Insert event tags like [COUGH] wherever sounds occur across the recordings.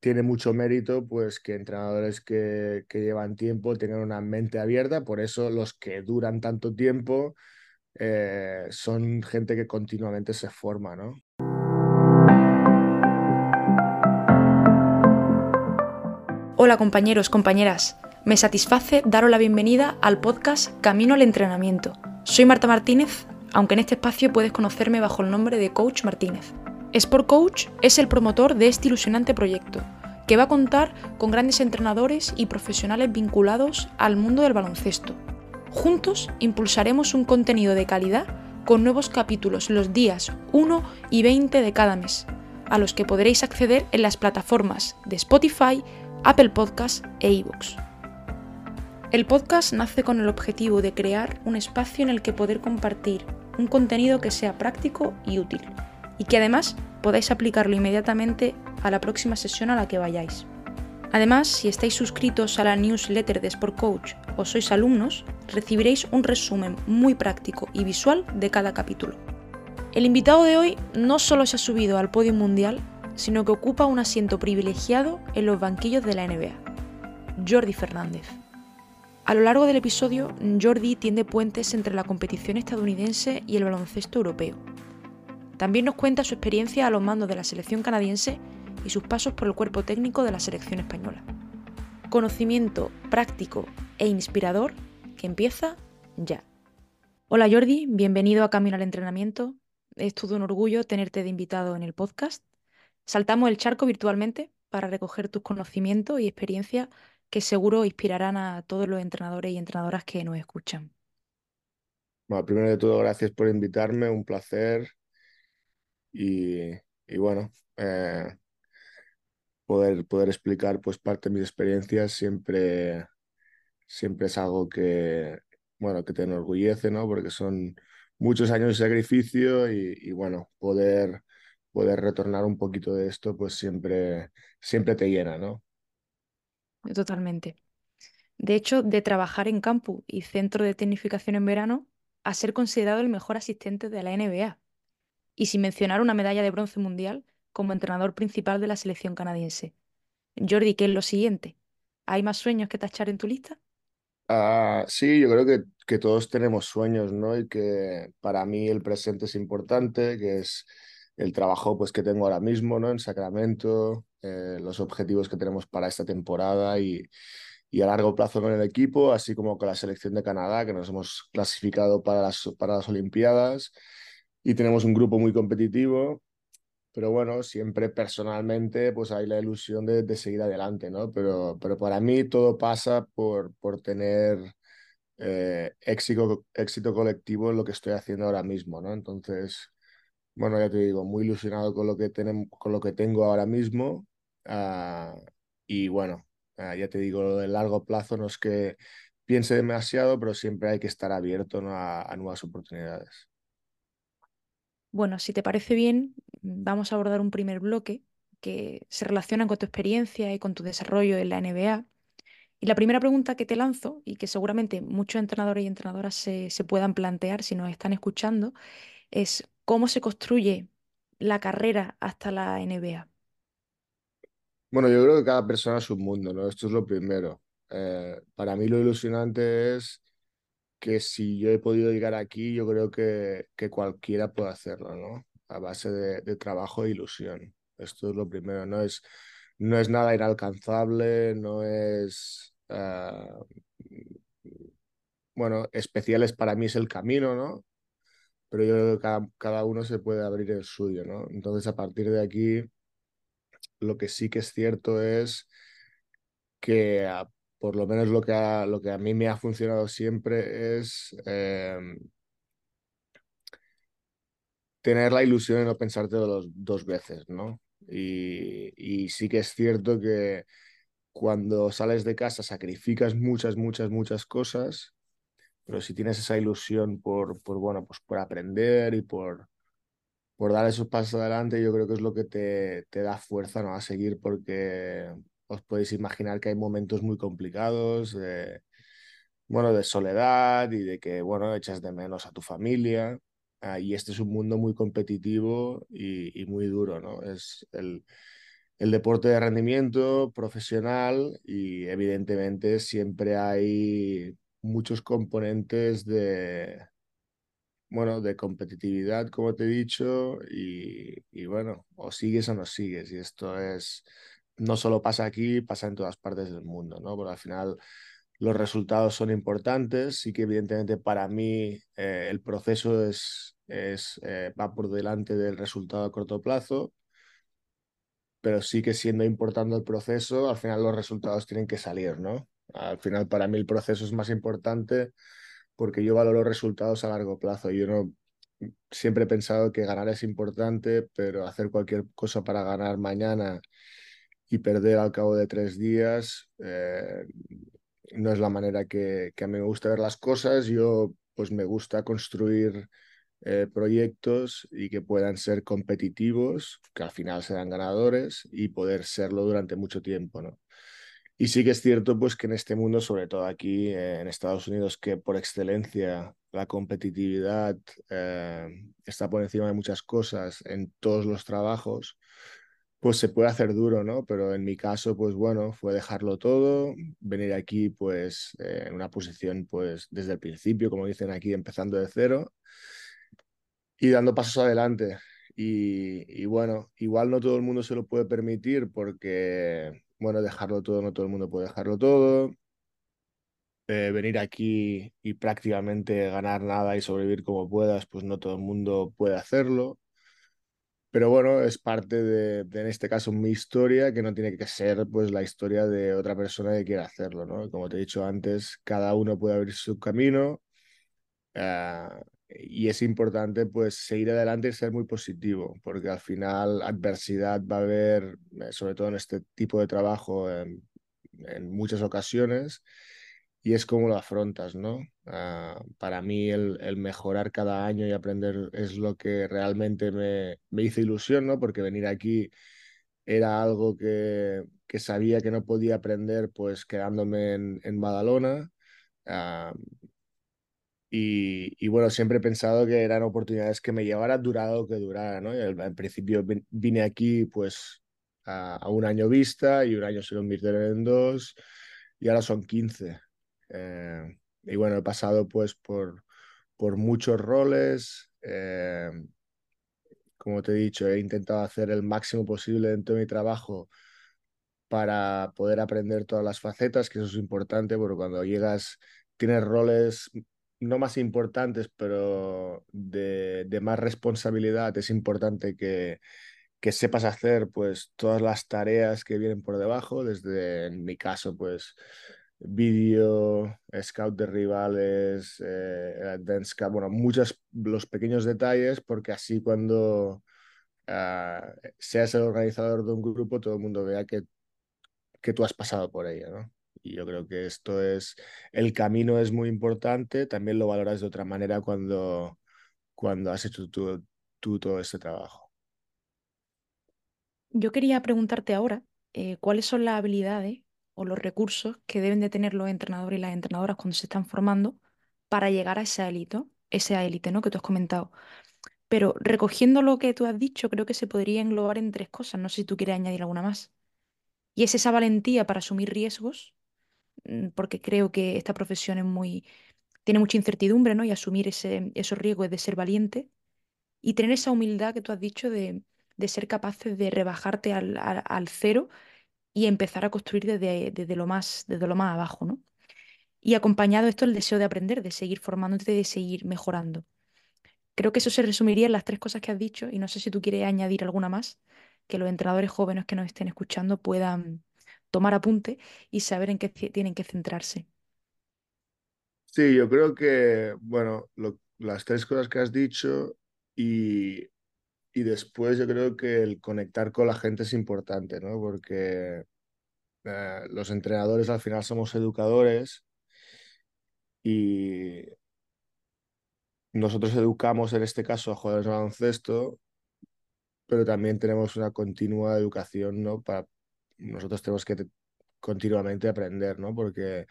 tiene mucho mérito pues que entrenadores que, llevan tiempo tengan una mente abierta, por eso los que duran tanto tiempo eh, son gente que continuamente se forma, ¿no? Hola compañeros, compañeras. Me satisface daros la bienvenida al podcast Camino al Entrenamiento. Soy Marta Martínez, aunque en este espacio puedes conocerme bajo el nombre de Coach Martínez. Sport Coach es el promotor de este ilusionante proyecto, que va a contar con grandes entrenadores y profesionales vinculados al mundo del baloncesto. Juntos impulsaremos un contenido de calidad con nuevos capítulos los días 1 y 20 de cada mes, a los que podréis acceder en las plataformas de Spotify, Apple Podcasts e iVoox. El podcast nace con el objetivo de crear un espacio en el que poder compartir un contenido que sea práctico y útil y que además podáis aplicarlo inmediatamente a la próxima sesión a la que vayáis. Además, si estáis suscritos a la newsletter de Sport Coach o sois alumnos, recibiréis un resumen muy práctico y visual de cada capítulo. El invitado de hoy no solo se ha subido al podio mundial, sino que ocupa un asiento privilegiado en los banquillos de la NBA. Jordi Fernández. A lo largo del episodio, Jordi tiende puentes entre la competición estadounidense y el baloncesto europeo también nos cuenta su experiencia a los mandos de la selección canadiense y sus pasos por el cuerpo técnico de la selección española. Conocimiento práctico e inspirador que empieza ya. Hola Jordi, bienvenido a Camino al Entrenamiento. Es todo un orgullo tenerte de invitado en el podcast. Saltamos el charco virtualmente para recoger tus conocimientos y experiencias que seguro inspirarán a todos los entrenadores y entrenadoras que nos escuchan. Bueno, primero de todo, gracias por invitarme, un placer y, bueno, eh, poder, poder explicar pues parte de mis experiencias siempre, siempre es algo que, bueno, que te enorgullece, ¿no? Porque son muchos años de sacrificio y, bueno, poder, poder retornar un poquito de esto, pues siempre, siempre te llena, ¿no? Totalmente. De hecho, de trabajar en campus y centro de tecnificación en verano a ser considerado el mejor asistente de la NBA y sin mencionar una medalla de bronce mundial como entrenador principal de la selección canadiense. Jordi, ¿qué es lo siguiente? ¿Hay más sueños que tachar en tu lista? Ah, sí, yo creo que, que, todos tenemos sueños, ¿no? Y que para mí el presente es importante, que es el trabajo pues, que tengo ahora mismo, ¿no? En Sacramento, eh, los objetivos que tenemos para esta temporada y, y a largo plazo con el equipo, así como con la selección de Canadá, que nos hemos clasificado para las, para las Olimpiadas y tenemos un grupo muy competitivo, pero bueno, siempre personalmente pues hay la ilusión de, de seguir adelante, ¿no? Pero, pero para mí todo pasa por, por tener eh, éxito, éxito colectivo en lo que estoy haciendo ahora mismo, ¿no? Entonces, bueno, ya te digo, muy ilusionado con lo que, tenemos, con lo que tengo ahora mismo uh, y bueno, uh, ya te digo, lo del largo plazo no es que piense demasiado, pero siempre hay que estar abierto ¿no? a, a nuevas oportunidades. Bueno, si te parece bien, vamos a abordar un primer bloque que se relaciona con tu experiencia y con tu desarrollo en la NBA. Y la primera pregunta que te lanzo, y que seguramente muchos entrenadores y entrenadoras se, se puedan plantear si nos están escuchando, es cómo se construye la carrera hasta la NBA. Bueno, yo creo que cada persona es un mundo, ¿no? Esto es lo primero. Eh, para mí lo ilusionante es que si yo he podido llegar aquí, yo creo que, que cualquiera puede hacerlo, ¿no? A base de, trabajo e ilusión. Esto es lo primero, no es, no es nada inalcanzable, no es... Uh, bueno, especiales para mí es el camino, ¿no? Pero yo creo que cada, cada uno se puede abrir el suyo, ¿no? Entonces, a partir de aquí, lo que sí que es cierto es que por lo menos lo que a, lo que a mí me ha funcionado siempre es eh, tener la ilusión de no pensártelo dos, dos veces, ¿no? Y, y, sí que es cierto que cuando sales de casa sacrificas muchas, muchas, muchas cosas, pero si tienes esa ilusión por, por bueno, pues por aprender y por, por dar esos pasos adelante, yo creo que es lo que te, te da fuerza ¿no? a seguir porque os podéis imaginar que hay momentos muy complicados, de, bueno, de soledad y de que, bueno, echas de menos a tu familia. Ah, y este es un mundo muy competitivo y, muy duro, ¿no? Es el, el deporte de rendimiento profesional y evidentemente siempre hay muchos componentes de, bueno, de competitividad, como te he dicho, y, y, bueno, o sigues o no sigues. Y esto es, no solo pasa aquí, pasa en todas partes del mundo, ¿no? Porque al final los resultados son importantes, sí que evidentemente para mí eh, el proceso es, es eh, va por delante del resultado a corto plazo, pero sí que siendo importante el proceso, al final los resultados tienen que salir, ¿no? Al final para mí el proceso es más importante porque yo valoro resultados a largo plazo. Yo no siempre he pensado que ganar es importante, pero hacer cualquier cosa para ganar mañana y perder al cabo de tres días eh, no es la manera que, a mí me gusta ver las cosas. Yo pues me gusta construir eh, proyectos y que puedan ser competitivos, que al final serán ganadores y poder serlo durante mucho tiempo, ¿no? Y sí que es cierto pues que en este mundo, sobre todo aquí eh, en Estados Unidos, que por excelencia la competitividad está por encima de muchas cosas en todos los trabajos, pues se puede hacer duro, ¿no? Pero en mi caso, pues bueno, fue dejarlo todo, venir aquí pues eh, en una posición pues desde el principio, como dicen aquí, empezando de cero y dando pasos adelante. Y, bueno, igual no todo el mundo se lo puede permitir porque bueno, dejarlo todo, no todo el mundo puede dejarlo todo. Eh, venir aquí y prácticamente ganar nada y sobrevivir como puedas, pues no todo el mundo puede hacerlo. Pero bueno, es parte de, de, en este caso, mi historia, que no tiene que ser pues la historia de otra persona que quiera hacerlo, ¿no? Como te he dicho antes, cada uno puede abrir su camino. Uh, y es importante pues seguir adelante y ser muy positivo, porque al final adversidad va a haber, eh, sobre todo en este tipo de trabajo, en, en muchas ocasiones, y es como lo afrontas, ¿no? Uh, para mí el, el, mejorar cada año y aprender es lo que realmente me, me hizo ilusión, ¿no? Porque venir aquí era algo que, que sabía que no podía aprender pues quedándome en, en Badalona. Uh, y, y, bueno, siempre he pensado que eran oportunidades que me llevara durado que durara, ¿no? En principio vine aquí pues a, a, un año vista y un año se convirtieron en dos y ahora son 15. Eh, y bueno, he pasado pues por, por muchos roles. Eh, como te he dicho, he intentado hacer el máximo posible dentro de mi trabajo para poder aprender todas las facetas, que eso es importante, porque cuando llegas, tienes roles no más importantes, pero de, de más responsabilidad, es importante que, que, sepas hacer pues todas las tareas que vienen por debajo, desde en mi caso, pues vídeo, scout de rivales, eh, advanced bueno, muchos los pequeños detalles, porque así cuando uh, seas el organizador de un grupo, todo el mundo vea que, que tú has pasado por ello, ¿no? Y yo creo que esto es, el camino es muy importante, también lo valoras de otra manera cuando, cuando has hecho tú, tú todo este trabajo. Yo quería preguntarte ahora, eh, ¿cuáles son las habilidades o los recursos que deben de tener los entrenadores y las entrenadoras cuando se están formando para llegar a esa élite, esa élite ¿no? que tú has comentado? Pero recogiendo lo que tú has dicho, creo que se podría englobar en tres cosas. No sé si tú quieres añadir alguna más. Y es esa valentía para asumir riesgos, Mm, porque creo que esta profesión es muy, tiene mucha incertidumbre, ¿no? Y asumir ese, esos riesgos de ser valiente y tener esa humildad que tú has dicho de, de ser capaces de rebajarte al, al, cero y empezar a construir desde, desde, lo más, desde lo más abajo, ¿no? Y acompañado esto el deseo de aprender, de seguir formándote, de seguir mejorando. Creo que eso se resumiría en las tres cosas que has dicho y no sé si tú quieres añadir alguna más que los entrenadores jóvenes que nos estén escuchando puedan, tomar apunte y saber en qué tienen que centrarse. Sí, yo creo que, bueno, las tres cosas que has dicho y, y, después yo creo que el conectar con la gente es importante, ¿no? Porque eh, los entrenadores al final somos educadores y nosotros educamos en este caso a jugadores de baloncesto, pero también tenemos una continua educación, ¿no? Para, nosotros tenemos que continuamente aprender, ¿no? Porque,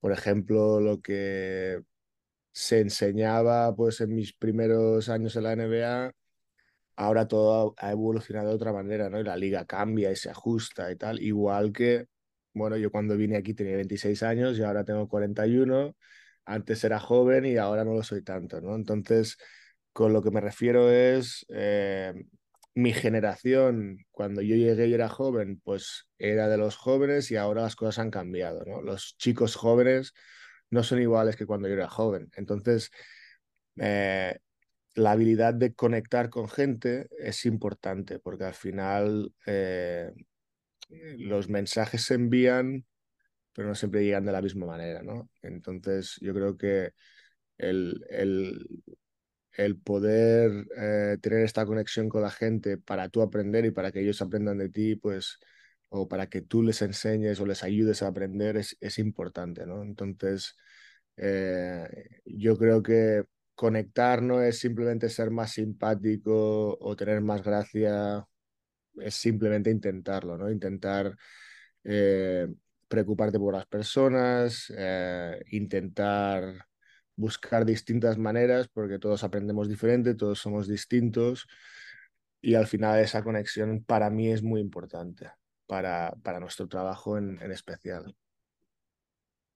por ejemplo, lo que se enseñaba pues en mis primeros años en la NBA, ahora todo ha evolucionado de otra manera, ¿no? Y la liga cambia y se ajusta y tal, igual que, bueno, yo cuando vine aquí tenía 26 años y ahora tengo 41, antes era joven y ahora no lo soy tanto, ¿no? Entonces, con lo que me refiero es, eh, mi generación, cuando yo llegué y era joven, pues era de los jóvenes y ahora las cosas han cambiado, ¿no? Los chicos jóvenes no son iguales que cuando yo era joven. Entonces, eh, la habilidad de conectar con gente es importante porque al final eh, los mensajes se envían, pero no siempre llegan de la misma manera, ¿no? Entonces, yo creo que el, el, el poder eh, tener esta conexión con la gente para tú aprender y para que ellos aprendan de ti, pues, o para que tú les enseñes o les ayudes a aprender, es, es importante, ¿no? Entonces, eh, yo creo que conectar no es simplemente ser más simpático o tener más gracia, es simplemente intentarlo, ¿no? Intentar eh, preocuparte por las personas, intentar buscar distintas maneras porque todos aprendemos diferente, todos somos distintos y al final esa conexión para mí es muy importante para, nuestro trabajo en, en especial.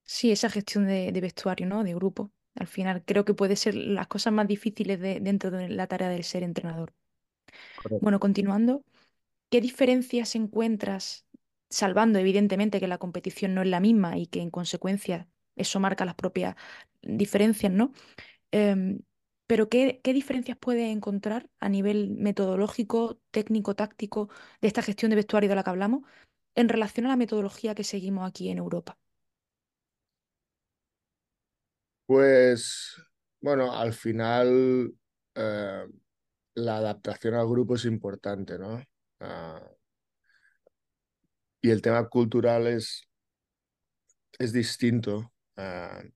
Sí, esa gestión de, de, vestuario, ¿no? De grupo. Al final creo que puede ser las cosas más difíciles de, dentro de la tarea del ser entrenador. Correcto. Bueno, continuando, ¿qué diferencias encuentras, salvando evidentemente que la competición no es la misma y que en consecuencia eso marca las propias diferencias, ¿no? Eh, pero ¿qué, ¿qué, diferencias puede encontrar a nivel metodológico, técnico, táctico de esta gestión de vestuario de la que hablamos en relación a la metodología que seguimos aquí en Europa? Pues, bueno, al final eh, la adaptación al grupo es importante, ¿no? Uh, y el tema cultural es, es distinto. Uh,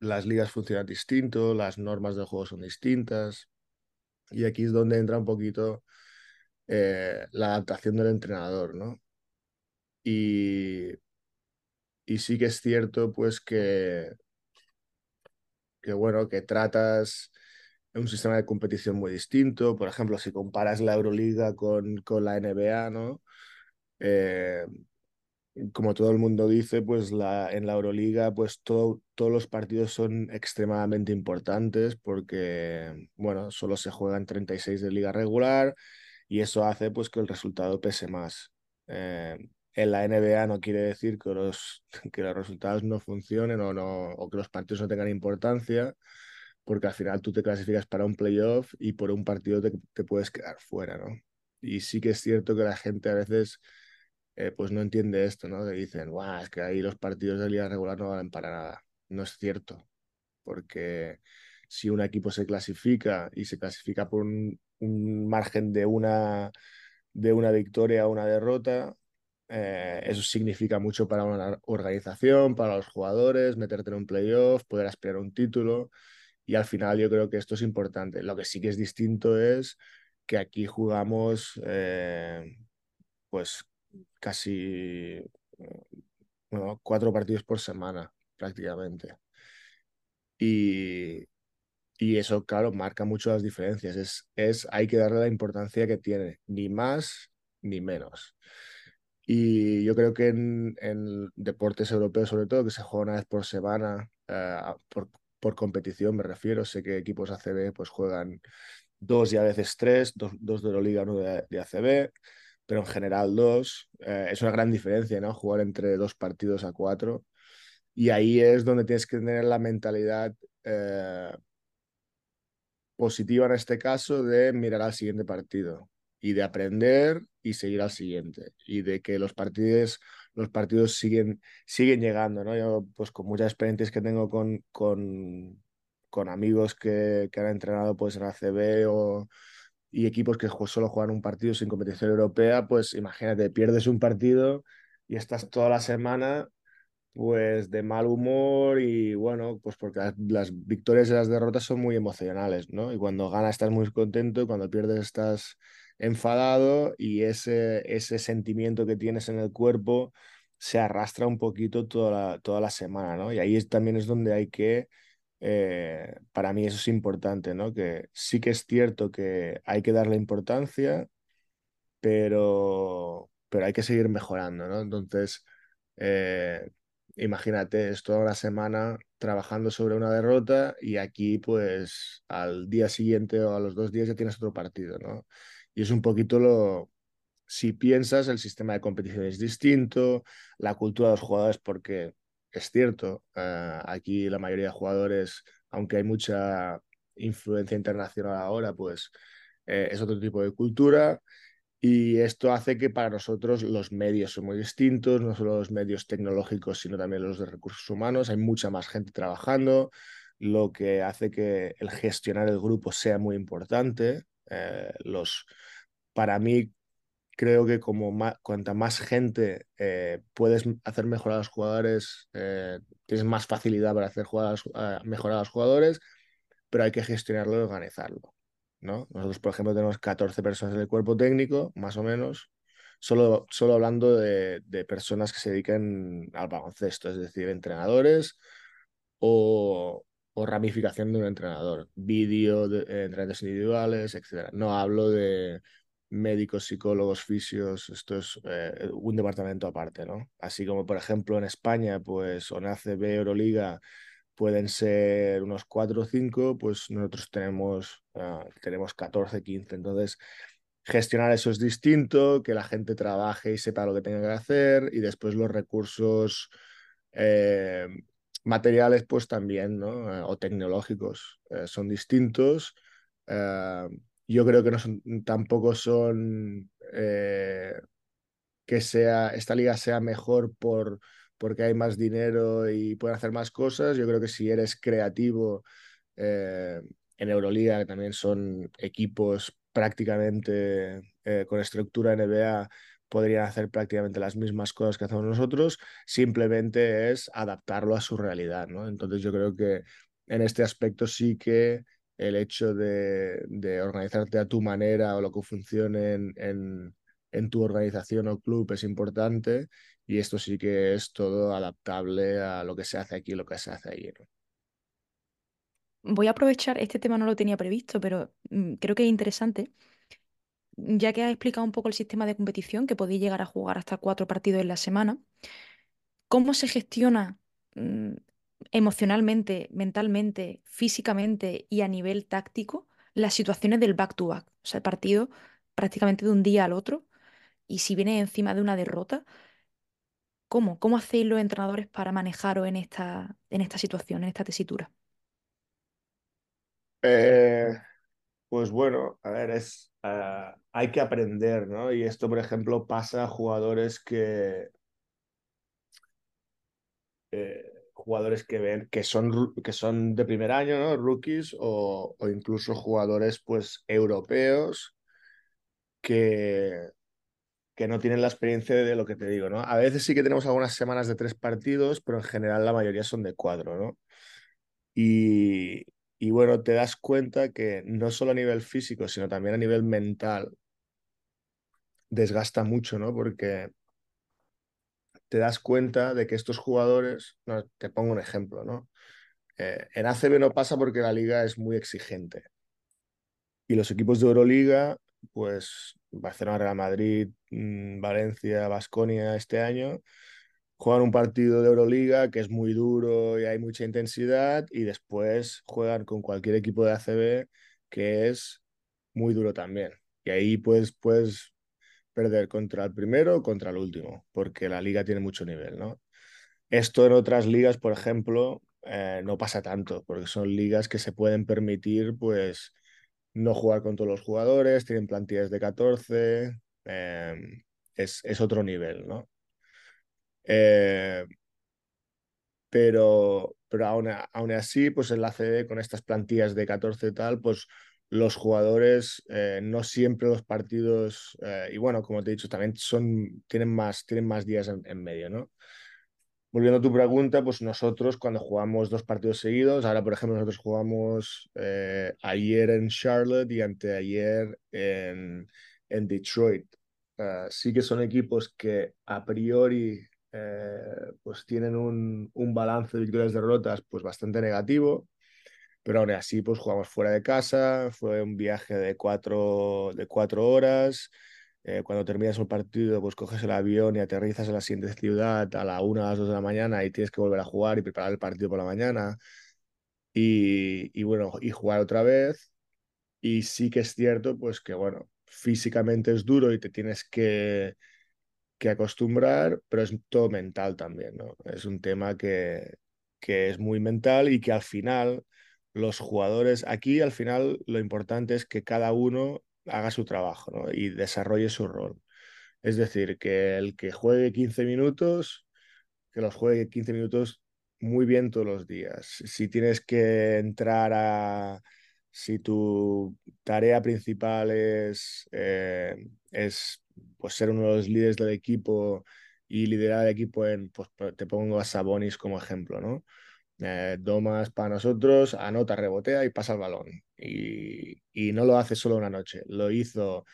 las ligas funcionan distinto, las normas del juego son distintas. Y aquí es donde entra un poquito eh, la adaptación del entrenador, ¿no? Y, y sí que es cierto, pues, que, que, bueno, que tratas un sistema de competición muy distinto. Por ejemplo, si comparas la Euroliga con, con la NBA, ¿no? Eh, como todo el mundo dice, pues la, en la Euroliga, pues todo, todos los partidos son extremadamente importantes porque, bueno, solo se juegan 36 de liga regular y eso hace pues que el resultado pese más. Eh, en la NBA no quiere decir que los, [LAUGHS] que los resultados no funcionen o, no, o que los partidos no tengan importancia, porque al final tú te clasificas para un playoff y por un partido te, puedes quedar fuera, ¿no? Y sí que es cierto que la gente a veces eh, pues no entiende esto, ¿no? Que dicen, Guau, es que ahí los partidos de liga regular no valen para nada. No es cierto, porque si un equipo se clasifica y se clasifica por un, un margen de una, de una victoria o una derrota, eh, eso significa mucho para una organización, para los jugadores, meterte en un playoff, poder aspirar a un título. Y al final yo creo que esto es importante. Lo que sí que es distinto es que aquí jugamos eh, pues casi cuatro partidos por semana prácticamente. Y, y eso, claro, marca mucho las diferencias. Es, es, hay que darle la importancia que tiene, ni más ni menos. Y yo creo que en, deportes europeos, sobre todo, que se juega una vez por semana, uh, por, por, competición me refiero, sé que equipos ACB pues juegan dos y a veces tres, dos, dos de Euroliga, uno de, de ACB pero en general dos. Eh, es una gran diferencia, ¿no? Jugar entre dos partidos a cuatro. Y ahí es donde tienes que tener la mentalidad eh, positiva en este caso de mirar al siguiente partido y de aprender y seguir al siguiente y de que los partidos los partidos siguen siguen llegando no yo pues con muchas experiencias que tengo con con, con amigos que, que han entrenado pues en ACB o y equipos que solo juegan un partido sin competición europea, pues imagínate, pierdes un partido y estás toda la semana pues de mal humor y bueno, pues porque las, las, victorias y las derrotas son muy emocionales, ¿no? Y cuando ganas estás muy contento y cuando pierdes estás enfadado y ese, ese sentimiento que tienes en el cuerpo se arrastra un poquito toda la, toda la semana, ¿no? Y ahí es, también es donde hay que eh, para mí eso es importante, ¿no? Que sí que es cierto que hay que darle importancia, pero, pero hay que seguir mejorando, ¿no? Entonces, eh, imagínate, es toda una semana trabajando sobre una derrota y aquí pues al día siguiente o a los dos días ya tienes otro partido, ¿no? Y es un poquito lo, si piensas, el sistema de competición es distinto, la cultura de los jugadores, porque es cierto, uh, aquí la mayoría de jugadores, aunque hay mucha influencia internacional ahora, pues eh, es otro tipo de cultura. Y esto hace que para nosotros los medios son muy distintos, no solo los medios tecnológicos, sino también los de recursos humanos. Hay mucha más gente trabajando, lo que hace que el gestionar el grupo sea muy importante. Eh, los, para mí, creo que como más, cuanta más gente eh, puedes hacer mejorar a los jugadores, eh, tienes más facilidad para hacer jugadas, mejorar a los jugadores, pero hay que gestionarlo y organizarlo. ¿no? Nosotros, por ejemplo, tenemos 14 personas en el cuerpo técnico, más o menos, solo, solo hablando de, de personas que se dedican al baloncesto, es decir, entrenadores o, o ramificación de un entrenador, vídeo, de, entrenadores individuales, etc. No hablo de médicos, psicólogos, fisios, esto es eh, un departamento aparte, ¿no? Así como, por ejemplo, en España, pues, o en ACB, Euroliga, pueden ser unos 4 o 5, pues nosotros tenemos, uh, tenemos 14, 15. Entonces, gestionar eso es distinto, que la gente trabaje y sepa lo que tenga que hacer, y después los recursos eh, materiales, pues también, ¿no? Eh, o tecnológicos, eh, son distintos. Uh, yo creo que no tampoco son eh, que sea, esta liga sea mejor por, porque hay más dinero y pueden hacer más cosas. Yo creo que si eres creativo eh, en Euroliga, que también son equipos prácticamente eh, con estructura NBA, podrían hacer prácticamente las mismas cosas que hacemos nosotros, simplemente es adaptarlo a su realidad, ¿no? Entonces yo creo que en este aspecto sí que el hecho de, organizarte a tu manera o lo que funcione en, tu organización o club es importante y esto sí que es todo adaptable a lo que se hace aquí y lo que se hace allí. Voy a aprovechar, este tema no lo tenía previsto, pero mm, creo que es interesante. Ya que has explicado un poco el sistema de competición, que podéis llegar a jugar hasta cuatro partidos en la semana, ¿cómo se gestiona mm, emocionalmente, mentalmente, físicamente y a nivel táctico las situaciones del back-to-back. -back. O sea, el partido prácticamente de un día al otro. Y si viene encima de una derrota, ¿cómo? ¿Cómo hacéis los entrenadores para manejaros en esta, en esta situación, en esta tesitura? Eh, pues bueno, a ver, es, uh, hay que aprender, ¿no? Y esto, por ejemplo, pasa a jugadores que... Eh, jugadores que ven que son, que son de primer año, ¿no? Rookies o, o incluso jugadores pues europeos que, que no tienen la experiencia de lo que te digo, ¿no? A veces sí que tenemos algunas semanas de tres partidos, pero en general la mayoría son de cuatro, ¿no? Y, y bueno, te das cuenta que no solo a nivel físico, sino también a nivel mental desgasta mucho, ¿no? Porque te das cuenta de que estos jugadores, no, te pongo un ejemplo, ¿no? Eh, en ACB no pasa porque la liga es muy exigente. Y los equipos de Euroliga, pues Barcelona, Real Madrid, mmm, Valencia, Basconia este año, juegan un partido de Euroliga que es muy duro y hay mucha intensidad y después juegan con cualquier equipo de ACB que es muy duro también. Y ahí pues, pues perder contra el primero o contra el último, porque la liga tiene mucho nivel, ¿no? Esto en otras ligas, por ejemplo, eh, no pasa tanto, porque son ligas que se pueden permitir, pues, no jugar con todos los jugadores, tienen plantillas de 14, eh, es, es, otro nivel, ¿no? Eh, pero pero aún, aún, así, pues en la CD con estas plantillas de 14 y tal, pues los jugadores, eh, no siempre los partidos, eh, y bueno, como te he dicho, también son, tienen, más, tienen más días en, medio, ¿no? Volviendo a tu pregunta, pues nosotros cuando jugamos dos partidos seguidos, ahora por ejemplo nosotros jugamos ayer en Charlotte y anteayer en, en Detroit. Uh, sí que son equipos que a priori pues tienen un, un balance de victorias-derrotas pues bastante negativo, pero aún así pues jugamos fuera de casa, fue un viaje de cuatro, de cuatro horas. Eh, cuando terminas el partido, pues coges el avión y aterrizas en la siguiente ciudad a la una, a las dos de la mañana y tienes que volver a jugar y preparar el partido por la mañana. Y, y bueno, y jugar otra vez. Y sí que es cierto, pues que bueno, físicamente es duro y te tienes que, que acostumbrar, pero es todo mental también, ¿no? Es un tema que, que es muy mental y que al final los jugadores, aquí al final lo importante es que cada uno haga su trabajo ¿no? y desarrolle su rol. Es decir, que el que juegue 15 minutos, que los juegue 15 minutos muy bien todos los días. Si tienes que entrar a... Si tu tarea principal es, eh, es pues, ser uno de los líderes del equipo y liderar el equipo en, pues te pongo a Sabonis como ejemplo, ¿no? Eh, Domas para nosotros, anota, rebotea y pasa el balón. Y, y, no lo hace solo una noche, lo hizo,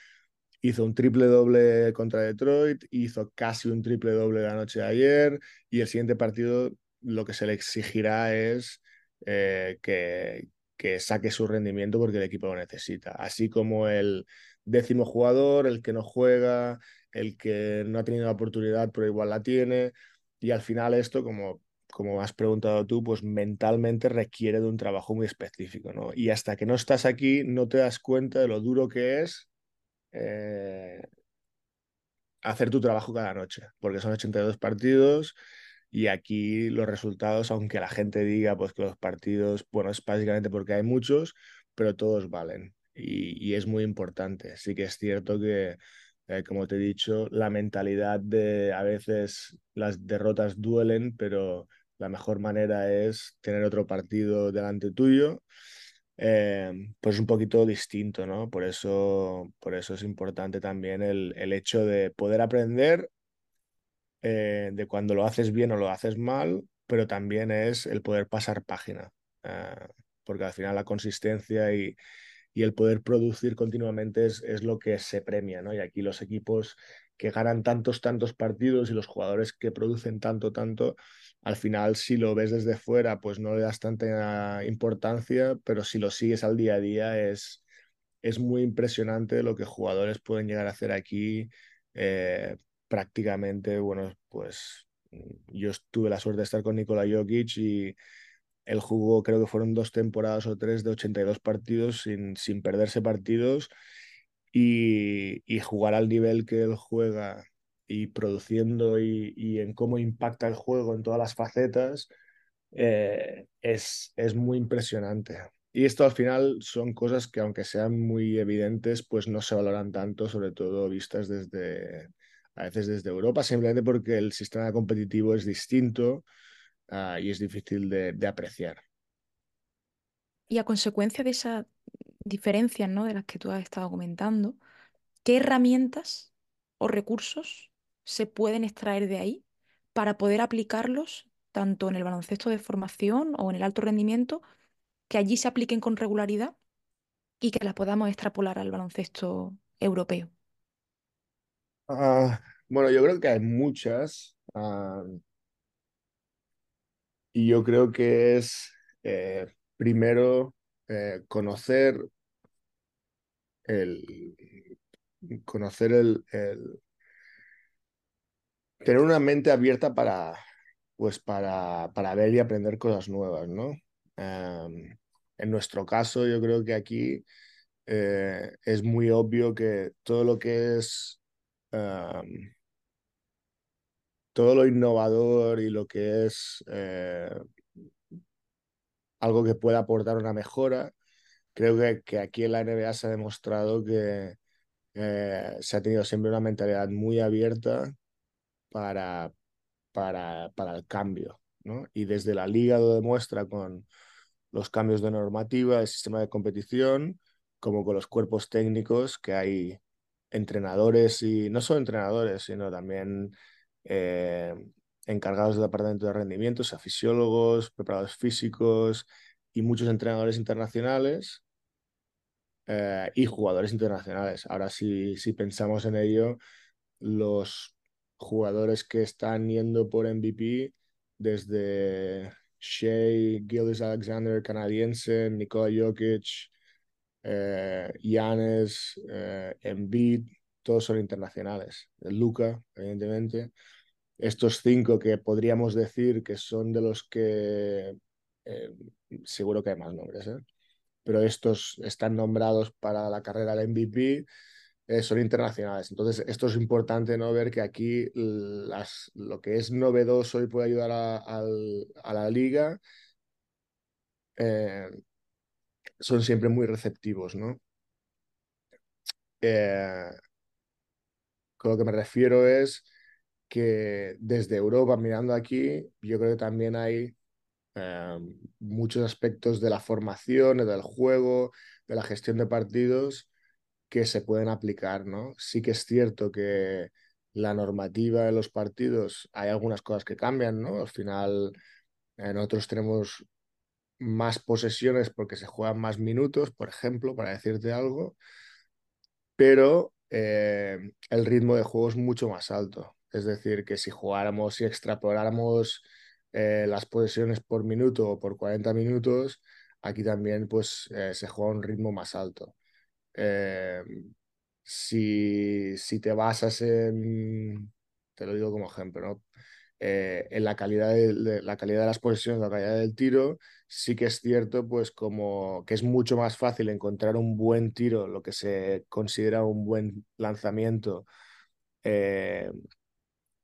hizo un triple doble contra Detroit, hizo casi un triple doble la noche de ayer y el siguiente partido lo que se le exigirá es eh, que, que saque su rendimiento porque el equipo lo necesita. Así como el décimo jugador, el que no juega, el que no ha tenido la oportunidad pero igual la tiene. Y al final esto, como como has preguntado tú, pues mentalmente requiere de un trabajo muy específico, ¿no? Y hasta que no estás aquí no te das cuenta de lo duro que es eh, hacer tu trabajo cada noche, porque son 82 partidos y aquí los resultados, aunque la gente diga pues que los partidos, bueno, es básicamente porque hay muchos, pero todos valen y, y es muy importante. Sí que es cierto que eh, como te he dicho, la mentalidad de a veces las derrotas duelen, pero la mejor manera es tener otro partido delante tuyo, eh, pues un poquito distinto, ¿no? Por eso, por eso es importante también el, el hecho de poder aprender eh, de cuando lo haces bien o lo haces mal, pero también es el poder pasar página, eh, porque al final la consistencia y, y el poder producir continuamente es, lo que se premia, ¿no? Y aquí los equipos que ganan tantos, tantos partidos y los jugadores que producen tanto, tanto, al final si lo ves desde fuera, pues no le das tanta importancia, pero si lo sigues al día a día es, es muy impresionante lo que jugadores pueden llegar a hacer aquí. Eh, prácticamente, bueno, pues yo tuve la suerte de estar con Nikola Jokic y él jugó, creo que fueron dos temporadas o tres de 82 partidos sin, sin perderse partidos y, y jugar al nivel que él juega y produciendo y, y, en cómo impacta el juego en todas las facetas, eh, es, es muy impresionante. Y esto al final son cosas que aunque sean muy evidentes, pues no se valoran tanto, sobre todo vistas desde, a veces desde Europa, simplemente porque el sistema competitivo es distinto uh, y es difícil de, de, apreciar. Y a consecuencia de esas diferencias ¿no? de las que tú has estado comentando, ¿qué herramientas o recursos se pueden extraer de ahí para poder aplicarlos tanto en el baloncesto de formación o en el alto rendimiento, que allí se apliquen con regularidad y que las podamos extrapolar al baloncesto europeo? Uh, bueno, yo creo que hay muchas. Uh, y yo creo que es eh, primero eh, conocer el conocer el, tener una mente abierta para pues para, para ver y aprender cosas nuevas, ¿no? Um, en nuestro caso, yo creo que aquí eh, es muy obvio que todo lo que es um, todo lo innovador y lo que es eh, algo que pueda aportar una mejora. Creo que, que, aquí en la NBA se ha demostrado que eh, se ha tenido siempre una mentalidad muy abierta para, para, para el cambio. ¿no? Y desde la liga lo demuestra con los cambios de normativa, el sistema de competición, como con los cuerpos técnicos, que hay entrenadores y no solo entrenadores, sino también eh, encargados del departamento de rendimiento, o sea, fisiólogos, preparadores físicos y muchos entrenadores internacionales eh, y jugadores internacionales. Ahora, si, si pensamos en ello, los jugadores que están yendo por MVP desde, Shea, Gillis Alexander, canadiense, Nikola Jokic, eh, Giannis, eh, Embiid, todos son internacionales. Luca, evidentemente. Estos cinco que podríamos decir que son de los que eh, seguro que hay más nombres, ¿eh? pero estos están nombrados para la carrera del MVP, eh, son internacionales. Entonces, esto es importante no ver que aquí lo que es novedoso y puede ayudar a, a la liga eh, son siempre muy receptivos, ¿no? Con lo que me refiero es que desde Europa, mirando aquí, yo creo que también hay muchos aspectos de la formación, del juego, de la gestión de partidos que se pueden aplicar, ¿no? Sí que es cierto que la normativa de los partidos, hay algunas cosas que cambian, ¿no? Al final, eh, nosotros tenemos más posesiones porque se juegan más minutos, por ejemplo, para decirte algo, pero eh, el ritmo de juego es mucho más alto. Es decir, que si jugáramos, si extrapoláramos eh, las posesiones por minuto o por 40 minutos, aquí también pues eh, se juega a un ritmo más alto. Si, si, te basas en, te lo digo como ejemplo, ¿no? En la calidad de, la calidad de las posesiones, la calidad del tiro, sí que es cierto, pues como que es mucho más fácil encontrar un buen tiro, lo que se considera un buen lanzamiento en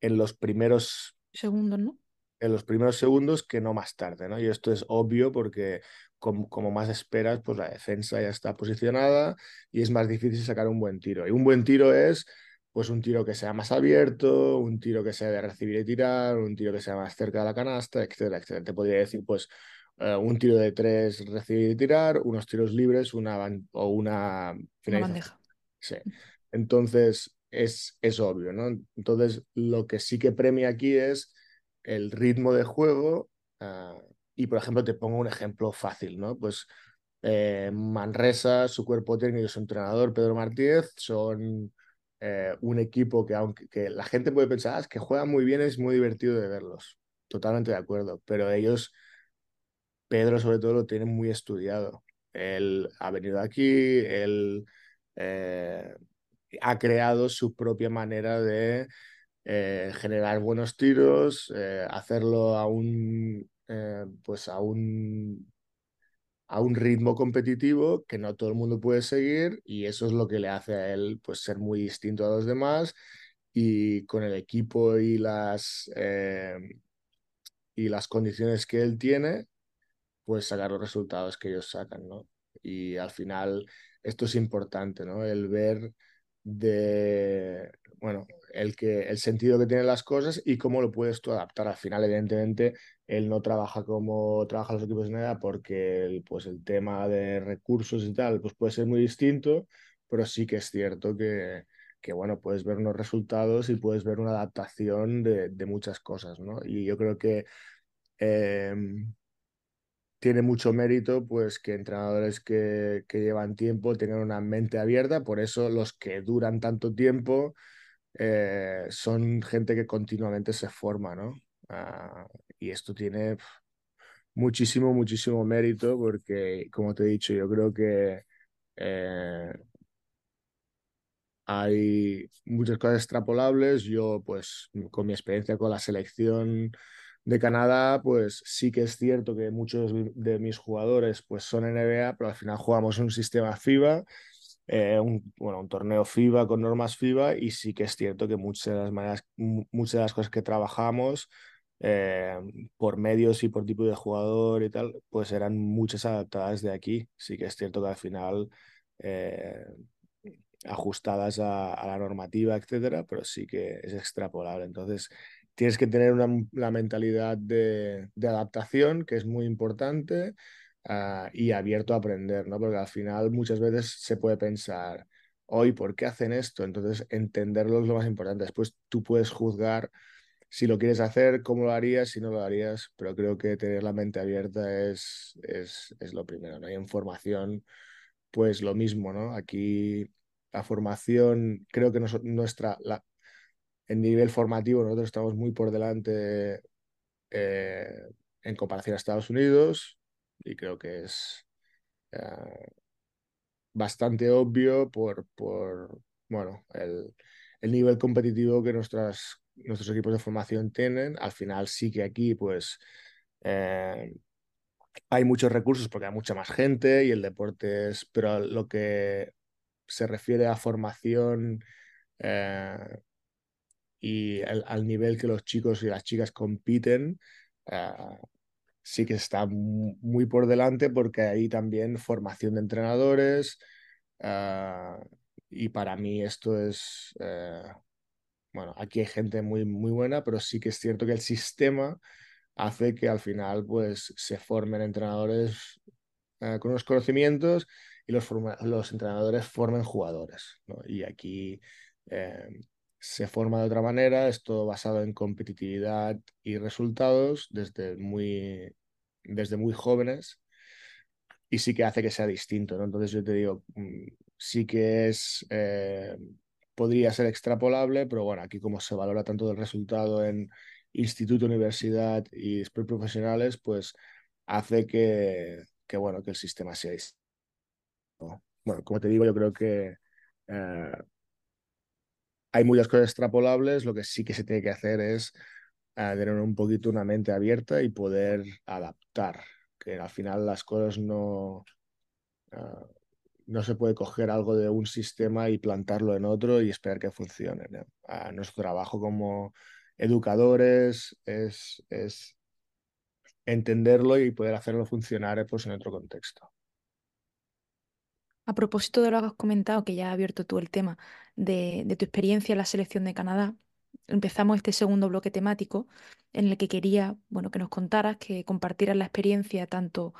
los primeros segundos, ¿no? en los primeros segundos que no más tarde, ¿no? Y esto es obvio porque como, más esperas, pues la defensa ya está posicionada y es más difícil sacar un buen tiro. Y un buen tiro es pues un tiro que sea más abierto, un tiro que sea de recibir y tirar, un tiro que sea más cerca de la canasta, etcétera, etcétera. Te podría decir, pues, eh, un tiro de tres, recibir y tirar, unos tiros libres, una o una, una bandeja. Sí. Entonces, es, es obvio, ¿no? Entonces, lo que sí que premia aquí es el ritmo de juego. Ah, y, por ejemplo, te pongo un ejemplo fácil, ¿no? Pues eh, Manresa, su cuerpo técnico y su entrenador, Pedro Martínez, son eh, un equipo que, aunque que la gente puede pensar, ah, es que juegan muy bien, es muy divertido de verlos. Totalmente de acuerdo, pero ellos, Pedro sobre todo, lo tienen muy estudiado. Él ha venido aquí, él eh, ha creado su propia manera de eh, generar buenos tiros, hacerlo a un, pues a un, a un ritmo competitivo que no todo el mundo puede seguir y eso es lo que le hace a él pues, ser muy distinto a los demás y con el equipo y las, y las condiciones que él tiene, pues sacar los resultados que ellos sacan, ¿no? Y al final esto es importante, ¿no? El ver de, bueno, el, que, el sentido que tienen las cosas y cómo lo puedes tú adaptar. Al final, evidentemente, él no trabaja como trabajan los equipos de nada porque el, pues, el tema de recursos y tal pues puede ser muy distinto, pero sí que es cierto que, que bueno, puedes ver unos resultados y puedes ver una adaptación de, de muchas cosas, ¿no? Y yo creo que em, tiene mucho mérito pues que entrenadores que, que, llevan tiempo tengan una mente abierta, por eso los que duran tanto tiempo eh, son gente que continuamente se forma, ¿no? Ah, y esto tiene muchísimo, muchísimo mérito porque, como te he dicho, yo creo que eh, hay muchas cosas extrapolables. Yo, pues, con mi experiencia con la selección de Canadá, pues sí que es cierto que muchos de mis jugadores pues son NBA, pero al final jugamos un sistema FIBA, eh, un, bueno, un torneo FIBA con normas FIBA y sí que es cierto que muchas de las, muchas de las cosas que trabajamos eh, por medios y por tipo de jugador y tal, pues eran muchas adaptadas de aquí. Sí que es cierto que al final eh, ajustadas a, la normativa, etcétera, pero sí que es extrapolable. Entonces, tienes que tener una, la mentalidad de, adaptación, que es muy importante, uh, y abierto a aprender, ¿no? Porque al final muchas veces se puede pensar, hoy, ¿por qué hacen esto? Entonces, entenderlo es lo más importante. Después tú puedes juzgar si lo quieres hacer, cómo lo harías, si no lo harías, pero creo que tener la mente abierta es, es, es lo primero, ¿no? Y en formación, pues lo mismo, ¿no? Aquí la formación, creo que nos, nuestra, la, en nivel formativo nosotros estamos muy por delante eh, en comparación a Estados Unidos y creo que es bastante obvio por, por bueno, el, el nivel competitivo que nuestras, nuestros equipos de formación tienen. Al final sí que aquí pues eh, hay muchos recursos porque hay mucha más gente y el deporte es, pero lo que se refiere a formación eh, y al nivel que los chicos y las chicas compiten, sí que está muy por delante porque hay también formación de entrenadores y para mí esto es, bueno, aquí hay gente muy, muy buena, pero sí que es cierto que el sistema hace que al final pues se formen entrenadores eh, con los conocimientos y los, los entrenadores formen jugadores. Y aquí eh, se forma de otra manera, es todo basado en competitividad y resultados desde muy, desde muy jóvenes y sí que hace que sea distinto. ¿no? Entonces yo te digo, mm, sí que es... Eh, podría ser extrapolable, pero bueno, aquí como se valora tanto el resultado en instituto, universidad y después profesionales, pues hace que, que, bueno, que el sistema sea Bueno, como te digo, yo creo que eh, hay muchas cosas extrapolables, lo que sí que se tiene que hacer es eh, tener un poquito una mente abierta y poder adaptar, que al final las cosas no... Eh, no se puede coger algo de un sistema y plantarlo en otro y esperar que funcione. nuestro trabajo como educadores, es, es entenderlo y poder hacerlo funcionar pues, en otro contexto. A propósito de lo que has comentado, que ya has abierto tú el tema de, tu experiencia en la selección de Canadá, empezamos este segundo bloque temático en el que quería bueno, que nos contaras, que compartieras la experiencia tanto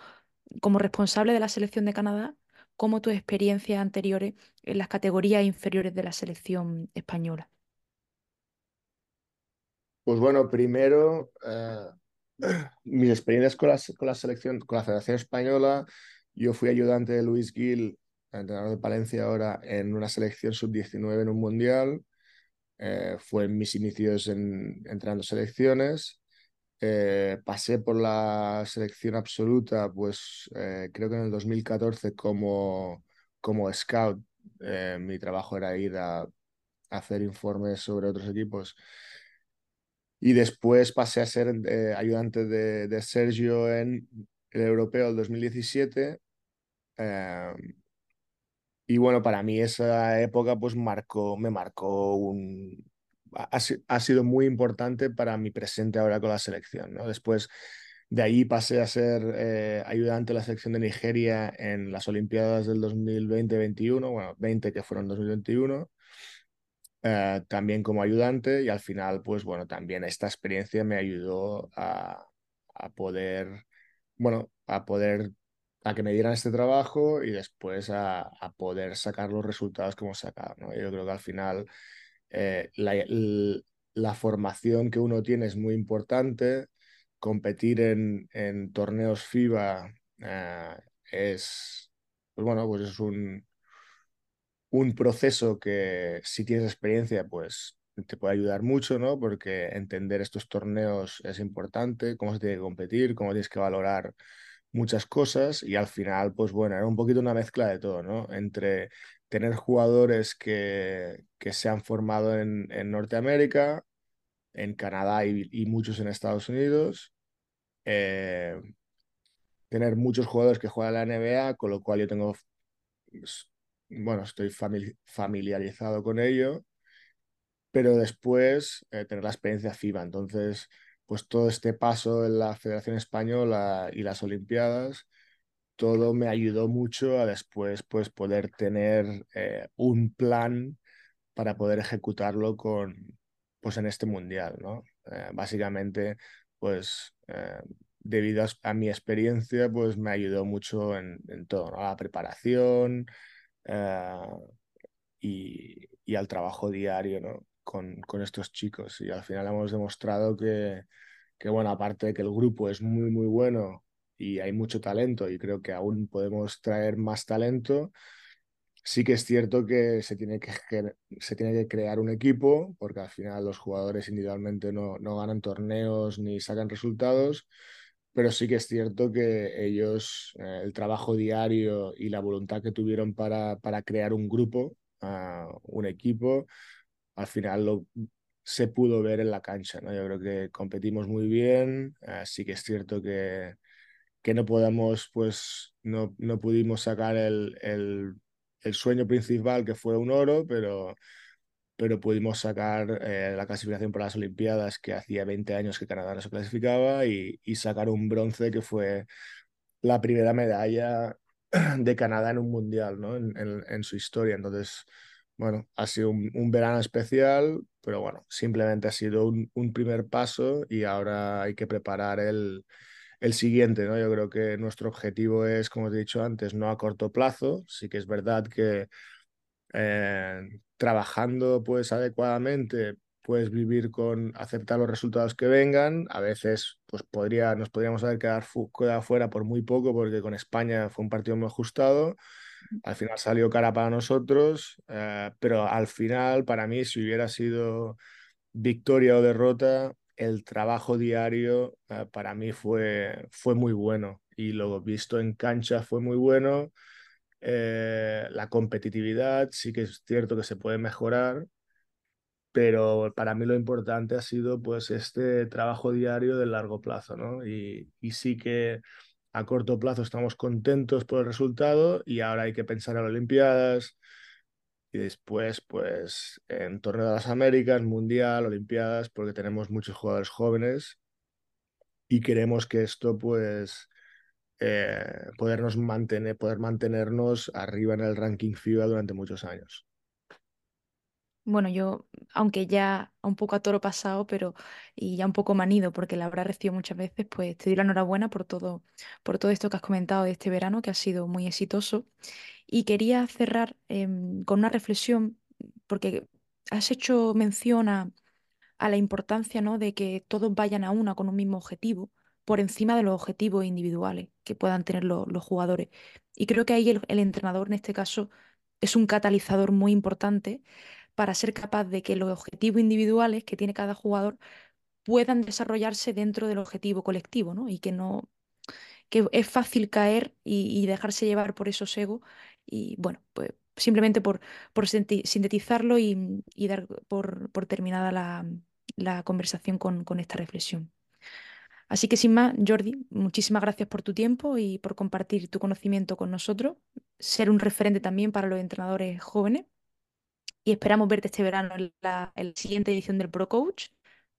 como responsable de la selección de Canadá como tus experiencias anteriores en las categorías inferiores de la selección española. Pues bueno, primero, eh, [CLEARS THROAT] mis experiencias con con la selección, con la Federación Española, yo fui ayudante de Luis Gil, entrenador de Palencia ahora, en una selección sub-19 en un mundial. Eh, fue en mis inicios en, entrenando selecciones. Eh, pasé por la selección absoluta, pues creo que en el 2014 como, como scout. mi trabajo era ir a hacer informes sobre otros equipos y después pasé a ser eh, ayudante de, Sergio en el Europeo del 2017. Y bueno, para mí esa época pues marcó, me marcó un... Ha, sido muy importante para mi presente ahora con la selección. ¿no? Después de ahí pasé a ser eh, ayudante de la selección de Nigeria en las Olimpiadas del 2020-21, bueno, 20 que fueron 2021. Eh, también como ayudante y al final, pues bueno, también esta experiencia me ayudó a, a, poder, bueno, a poder, a que me dieran este trabajo y después a, poder sacar los resultados que hemos sacado. Yo creo que al final eh, la, formación que uno tiene es muy importante, competir en, en torneos FIBA eh, es, pues bueno, pues es un un proceso que si tienes experiencia, pues te puede ayudar mucho, ¿no? Porque entender estos torneos es importante, cómo se tiene que competir, cómo tienes que valorar muchas cosas y al final, pues bueno, era un poquito una mezcla de todo, ¿no? Entre tener jugadores que, que se han formado en, en Norteamérica, en Canadá y, muchos en Estados Unidos, eh, tener muchos jugadores que juegan la NBA, con lo cual yo tengo bueno, estoy familiarizado con ello, pero después eh, tener la experiencia FIBA. Entonces, pues todo este paso en la Federación Española y las Olimpiadas, todo me ayudó mucho a después pues poder tener eh, un plan para poder ejecutarlo con, pues en este mundial, ¿no? Eh, básicamente, pues debido a, mi experiencia, pues me ayudó mucho en, en todo, ¿no? La preparación, eh, y, al trabajo diario ¿no? Con, con, estos chicos. Y al final hemos demostrado que, que, bueno, aparte de que el grupo es muy, muy bueno y hay mucho talento y creo que aún podemos traer más talento, sí que es cierto que se tiene que, se tiene que crear un equipo, porque al final los jugadores individualmente no, no ganan torneos ni sacan resultados, pero sí que es cierto que ellos, eh, el trabajo diario y la voluntad que tuvieron para, para crear un grupo, uh, un equipo, al final lo, se pudo ver en la cancha. ¿no? Yo creo que competimos muy bien, uh, sí que es cierto que, que no podamos, pues no, no pudimos sacar el, el, el sueño principal que fue un oro, pero pero pudimos sacar eh, la clasificación para las Olimpiadas, que hacía 20 años que Canadá no se clasificaba, y, y, sacar un bronce que fue la primera medalla [CLEARS THROAT] de Canadá en un mundial, ¿no? En, en, en su historia. Entonces, bueno, ha sido un, un, verano especial, pero bueno, simplemente ha sido un, un, primer paso y ahora hay que preparar el, el siguiente, ¿no? Yo creo que nuestro objetivo es, como te he dicho antes, no a corto plazo. Sí que es verdad que eh, trabajando pues adecuadamente puedes vivir con aceptar los resultados que vengan. A veces pues podría, nos podríamos haber quedado, quedado fuera por muy poco porque con España fue un partido muy ajustado. Al final salió cara para nosotros, eh, pero al final para mí si hubiera sido victoria o derrota, el trabajo diario eh, para mí fue, fue muy bueno y lo visto en cancha fue muy bueno. Eh, la competitividad sí que es cierto que se puede mejorar, pero para mí lo importante ha sido pues este trabajo diario de largo plazo, ¿no? Y, y sí que a corto plazo estamos contentos por el resultado y ahora hay que pensar en las Olimpiadas y después pues en Torneo de las Américas, Mundial, Olimpiadas, porque tenemos muchos jugadores jóvenes y queremos que esto pues eh, podernos mantener, poder mantenernos arriba en el ranking FIBA durante muchos años. Bueno, yo, aunque ya un poco a toro pasado, pero y ya un poco manido, porque la habrá recibido muchas veces, pues te doy la enhorabuena por todo, por todo esto que has comentado de este verano, que ha sido muy exitoso. Y quería cerrar eh, con una reflexión, porque has hecho mención a, a la importancia ¿no? de que todos vayan a una con un mismo objetivo por encima de los objetivos individuales que puedan tener lo, los jugadores. Y creo que ahí el, el, entrenador en este caso es un catalizador muy importante para ser capaz de que los objetivos individuales que tiene cada jugador puedan desarrollarse dentro del objetivo colectivo, ¿no? Y que no que es fácil caer y, dejarse llevar por esos egos y bueno, pues simplemente por, sintetizarlo y, dar por, terminada la, la conversación con, con esta reflexión. Así que sin más, Jordi, muchísimas gracias por tu tiempo y por compartir tu conocimiento con nosotros, ser un referente también para los entrenadores jóvenes y esperamos verte este verano en la, en la siguiente edición del Pro Coach.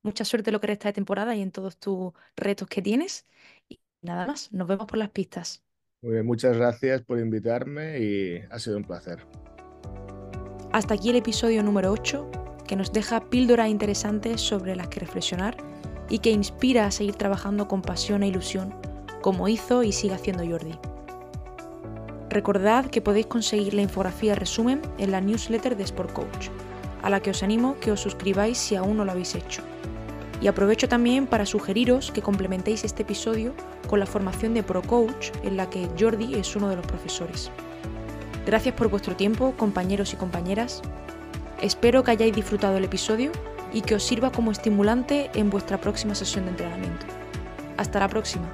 Mucha suerte en lo que resta de temporada y en todos tus retos que tienes. Y nada más, nos vemos por las pistas. Muy bien, muchas gracias por invitarme y ha sido un placer. Hasta aquí el episodio número 8, que nos deja píldoras interesantes sobre las que reflexionar y que inspira a seguir trabajando con pasión e ilusión, como hizo y sigue haciendo Jordi. Recordad que podéis conseguir la infografía resumen en la newsletter de Sport Coach, a la que os animo que os suscribáis si aún no lo habéis hecho. Y aprovecho también para sugeriros que complementéis este episodio con la formación de Pro Coach, en la que Jordi es uno de los profesores. Gracias por vuestro tiempo, compañeros y compañeras. Espero que hayáis disfrutado el episodio y que os sirva como estimulante en vuestra próxima sesión de entrenamiento. Hasta la próxima.